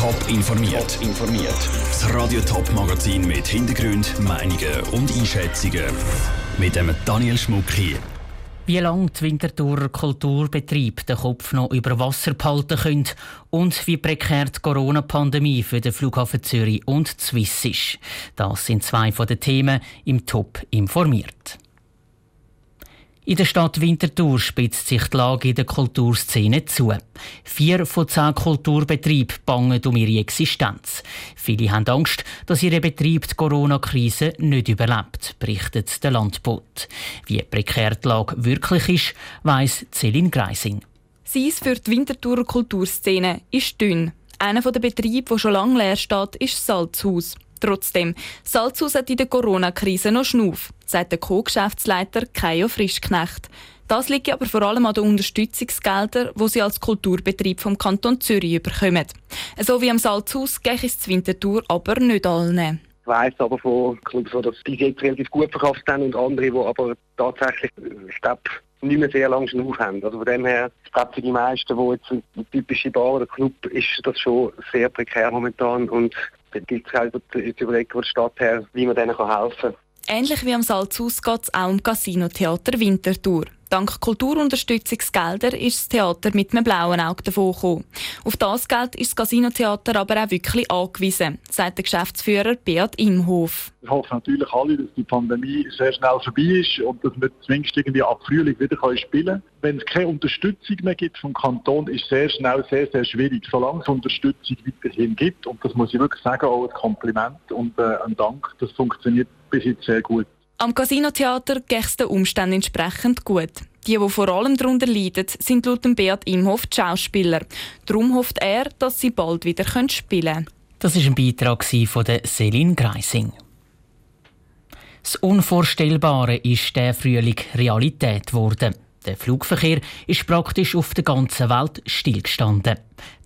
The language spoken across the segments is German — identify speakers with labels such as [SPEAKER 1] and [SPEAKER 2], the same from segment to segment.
[SPEAKER 1] Top informiert. Top informiert. Das Radio Top Magazin mit Hintergrund, Meinungen und Einschätzungen mit dem Daniel Schmuck hier.
[SPEAKER 2] Wie lange die Winterthur Kulturbetrieb den Kopf noch über Wasser behalten können und wie prekär die Corona-Pandemie für den Flughafen Zürich und Swiss ist. Das sind zwei von den Themen im Top informiert. In der Stadt Winterthur spitzt sich die Lage in der Kulturszene zu. Vier von zehn Kulturbetrieben bangen um ihre Existenz. Viele haben Angst, dass ihre Betrieb die Corona-Krise nicht überlebt, berichtet der Landbot. Wie prekär die Lage wirklich ist, weiss Celine Greising.
[SPEAKER 3] Sie für die Winterthurer Kulturszene ist dünn. Einer der Betriebe, der schon lange leer steht, ist das Salzhaus. Trotzdem, Salzhaus hat in der Corona-Krise noch Schnuff, sagt der Co-Geschäftsleiter Kajo Frischknecht. Das liegt aber vor allem an den Unterstützungsgeldern, die sie als Kulturbetrieb vom Kanton Zürich bekommen. So wie am Salzhaus geht es zur Wintertour aber nicht allen.
[SPEAKER 4] Ich weiss aber von Clubs, die das jetzt relativ gut verkauft haben und andere, die aber tatsächlich Stepp nicht mehr sehr lange Schnuff haben. Also von dem her, ich glaube für die meisten, die jetzt ein typische Bar oder Club, ist das schon sehr prekär momentan und dann gilt es halt zu überlegen von der Stadt her, wie man denen helfen kann.
[SPEAKER 3] Ähnlich wie am Salzhaus geht es auch um Casino-Theater Winterthur. Dank Kulturunterstützungsgelder ist das Theater mit einem blauen Auge davon gekommen. Auf das Geld ist das Casino-Theater aber auch wirklich angewiesen, sagt der Geschäftsführer Beat Imhof.
[SPEAKER 5] Wir hoffen natürlich alle, dass die Pandemie sehr schnell vorbei ist und dass wir zumindest irgendwie ab Frühling wieder spielen können. Wenn es keine Unterstützung mehr gibt vom Kanton, ist es sehr schnell sehr, sehr schwierig. Solange es Unterstützung weiterhin gibt, und das muss ich wirklich sagen, auch ein Kompliment und äh, ein Dank, das funktioniert bis jetzt sehr gut.
[SPEAKER 3] Am Casino-Theater geht es den Umständen entsprechend gut. Die, die vor allem darunter leiden, sind laut Beat Imhoff die Schauspieler. Darum hofft er, dass sie bald wieder spielen können.
[SPEAKER 2] Das war ein Beitrag von Celine Greising. Das Unvorstellbare ist der Frühling Realität geworden. Der Flugverkehr ist praktisch auf der ganzen Welt stillgestanden.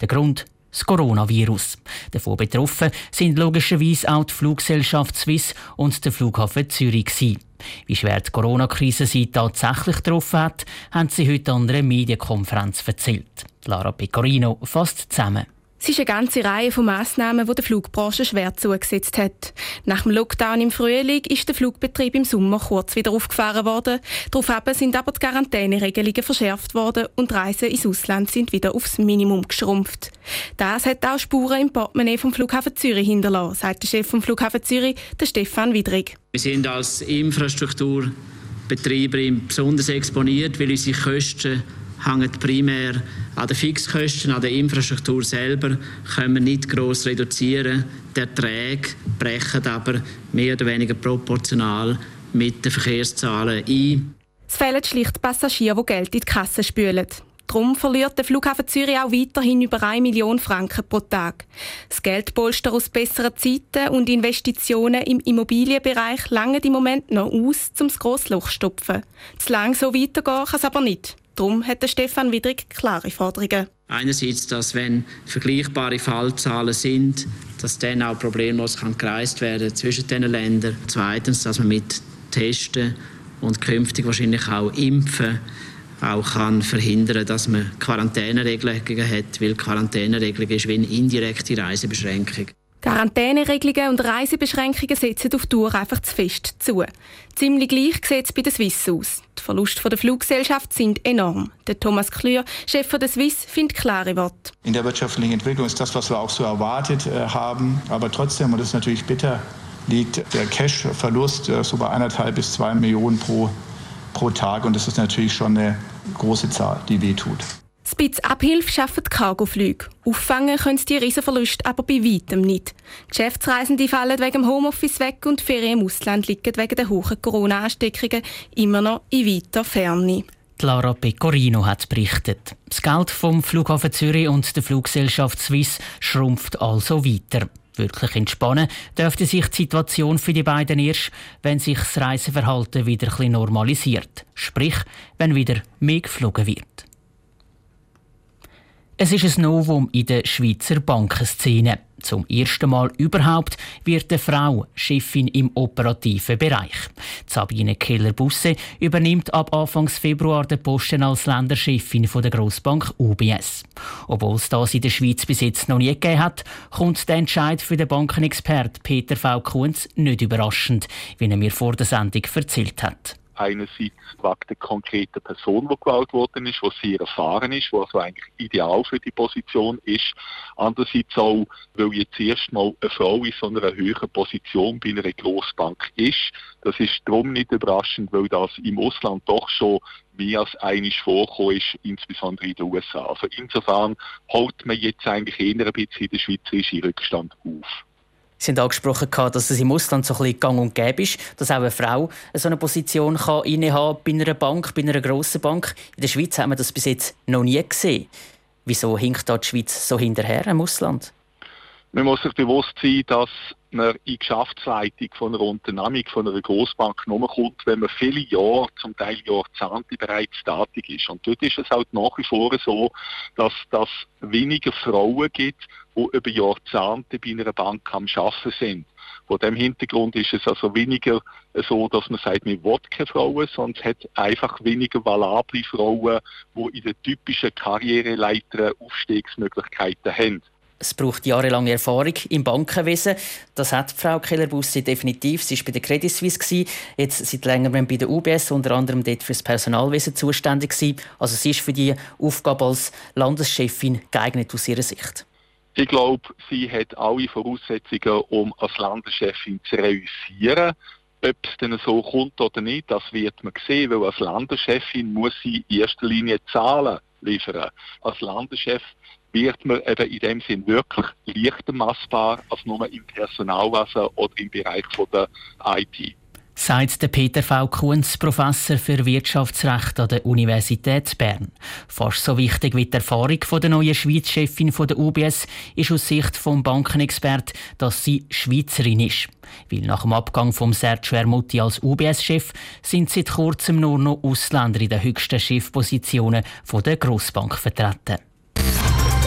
[SPEAKER 2] Der Grund das Coronavirus. Davon betroffen sind logischerweise auch die Fluggesellschaft Swiss und der Flughafen Zürich. Gewesen. Wie schwer die Corona-Krise sie tatsächlich getroffen hat, haben sie heute an einer Medienkonferenz erzählt. Lara Pecorino fasst zusammen.
[SPEAKER 6] Es ist eine ganze Reihe von Massnahmen, die der Flugbranche schwer zugesetzt hat. Nach dem Lockdown im Frühling ist der Flugbetrieb im Sommer kurz wieder aufgefahren worden. Daraufhin sind aber die Quarantäneregelungen verschärft worden und Reisen ins Ausland sind wieder aufs Minimum geschrumpft. Das hat auch Spuren im Portemonnaie vom Flughafen Zürich hinterlassen, sagt der Chef vom Flughafen Zürich, der Stefan Widrig.
[SPEAKER 7] Wir sind als Infrastrukturbetreiber besonders exponiert, weil unsere Kosten hängen primär an den Fixkosten, an der Infrastruktur selber, können wir nicht gross reduzieren. Die Erträge brechen aber mehr oder weniger proportional mit den Verkehrszahlen ein.
[SPEAKER 6] Es fehlen schlicht Passagiere, die Geld in die Kasse spülen. Darum verliert der Flughafen Zürich auch weiterhin über 1 Million Franken pro Tag. Das Geldpolster aus besseren Zeiten und Investitionen im Immobilienbereich langen im Moment noch aus, um das grosse Loch zu stopfen. Zu lang so weitergehen kann es aber nicht. Darum hat Stefan Widrig klare Forderungen.
[SPEAKER 7] Einerseits, dass wenn vergleichbare Fallzahlen sind, dass dann auch problemlos kann gereist werden zwischen den Ländern. Zweitens, dass man mit Testen und künftig wahrscheinlich auch Impfen auch kann verhindern, dass man Quarantäneregelungen hat, weil Quarantäneregelung ist wie eine indirekte Reisebeschränkung.
[SPEAKER 6] Quarantäneregelungen und Reisebeschränkungen setzen auf Tour einfach zu fest zu. Ziemlich gleich sieht es bei der Swiss aus. Die Verluste der Fluggesellschaft sind enorm. Der Thomas Klür, Chef der Swiss, findet klare Worte.
[SPEAKER 8] In der wirtschaftlichen Entwicklung ist das, was wir auch so erwartet äh, haben. Aber trotzdem, und das ist natürlich bitter, liegt der Cash-Verlust äh, so bei eineinhalb bis zwei Millionen pro, pro Tag. Und das ist natürlich schon eine große Zahl, die wehtut.
[SPEAKER 6] Das bisschen Abhilfe schaffen Cargoflüge. Auffangen können sie die Riesenverluste aber bei weitem nicht. Geschäftsreisende fallen wegen dem Homeoffice weg und Ferien im Ausland liegen wegen der hohen Corona-Ansteckungen immer noch in weiter Ferne.
[SPEAKER 2] Lara Pecorino hat berichtet. Das Geld vom Flughafen Zürich und der Fluggesellschaft Swiss schrumpft also weiter. Wirklich entspannen dürfte sich die Situation für die beiden erst, wenn sich das Reiseverhalten wieder ein normalisiert. Sprich, wenn wieder mehr geflogen wird. Es ist ein Novum in der Schweizer Bankenszene. Zum ersten Mal überhaupt wird eine Frau Chefin im operativen Bereich. Sabine Keller-Busse übernimmt ab Anfang Februar den Posten als Länderchefin der Grossbank UBS. Obwohl es das in der Schweiz bis jetzt noch nie gegeben hat, kommt der Entscheid für den Bankenexpert Peter V. Kunz nicht überraschend, wie er mir vor der Sendung erzählt hat
[SPEAKER 9] einerseits wegen der konkreten Person, die gewählt worden ist, die sehr erfahren ist, die also eigentlich ideal für die Position ist. Andererseits auch, weil jetzt erstmal eine Frau in so einer höheren Position bei einer Grossbank ist. Das ist darum nicht überraschend, weil das im Ausland doch schon mehr als einiges vorkommen ist, insbesondere in den USA. Also insofern holt man jetzt eigentlich eher ein bisschen den schweizerischen Rückstand auf.
[SPEAKER 2] Haben angesprochen, dass es im Ausland so ein bisschen gang und gäbe ist, dass auch eine Frau so eine Position kann innehaben bei einer Bank, bei einer grossen Bank. In der Schweiz haben wir das bis jetzt noch nie gesehen. Wieso hinkt da die Schweiz so hinterher im Ausland?
[SPEAKER 9] Man muss sich bewusst sein, dass man in die Geschäftsleitung von einer Unternehmung, von einer Großbank nur kommt, wenn man viele Jahre, zum Teil Jahrzehnte bereits tätig ist. Und dort ist es halt nach wie vor so, dass es weniger Frauen gibt, die über Jahrzehnte bei einer Bank am Arbeiten sind. Vor dem Hintergrund ist es also weniger so, dass man sagt, man will keine Frauen, sondern es hat einfach weniger valable Frauen, die in der typischen Karriereleiter Aufstiegsmöglichkeiten haben.
[SPEAKER 2] Es braucht jahrelange Erfahrung im Bankenwesen. Das hat Frau Keller-Busse definitiv. Sie war bei der Credit Suisse, jetzt seit längerem bei der UBS, unter anderem dort für das Personalwesen zuständig. Also sie ist für die Aufgabe als Landeschefin geeignet aus ihrer Sicht.
[SPEAKER 9] Ich glaube, sie hat alle Voraussetzungen, um als Landeschefin zu realisieren. Ob es denn so kommt oder nicht, das wird man sehen, weil als Landeschefin muss sie in erster Linie Zahlen liefern. Als Landeschef wird man eben in dem Sinn wirklich leichter massbar als nur im Personalwesen oder im Bereich von der IT.
[SPEAKER 2] Sagt der Peter V. Kunz, Professor für Wirtschaftsrecht an der Universität Bern. Fast so wichtig wie die Erfahrung der neuen Schweiz-Chefin der UBS ist aus Sicht des Bankenexperten, dass sie Schweizerin ist. Weil nach dem Abgang von Sergio Ermutti als UBS-Chef sind seit kurzem nur noch Ausländer in den höchsten Chefpositionen der Grossbank vertreten.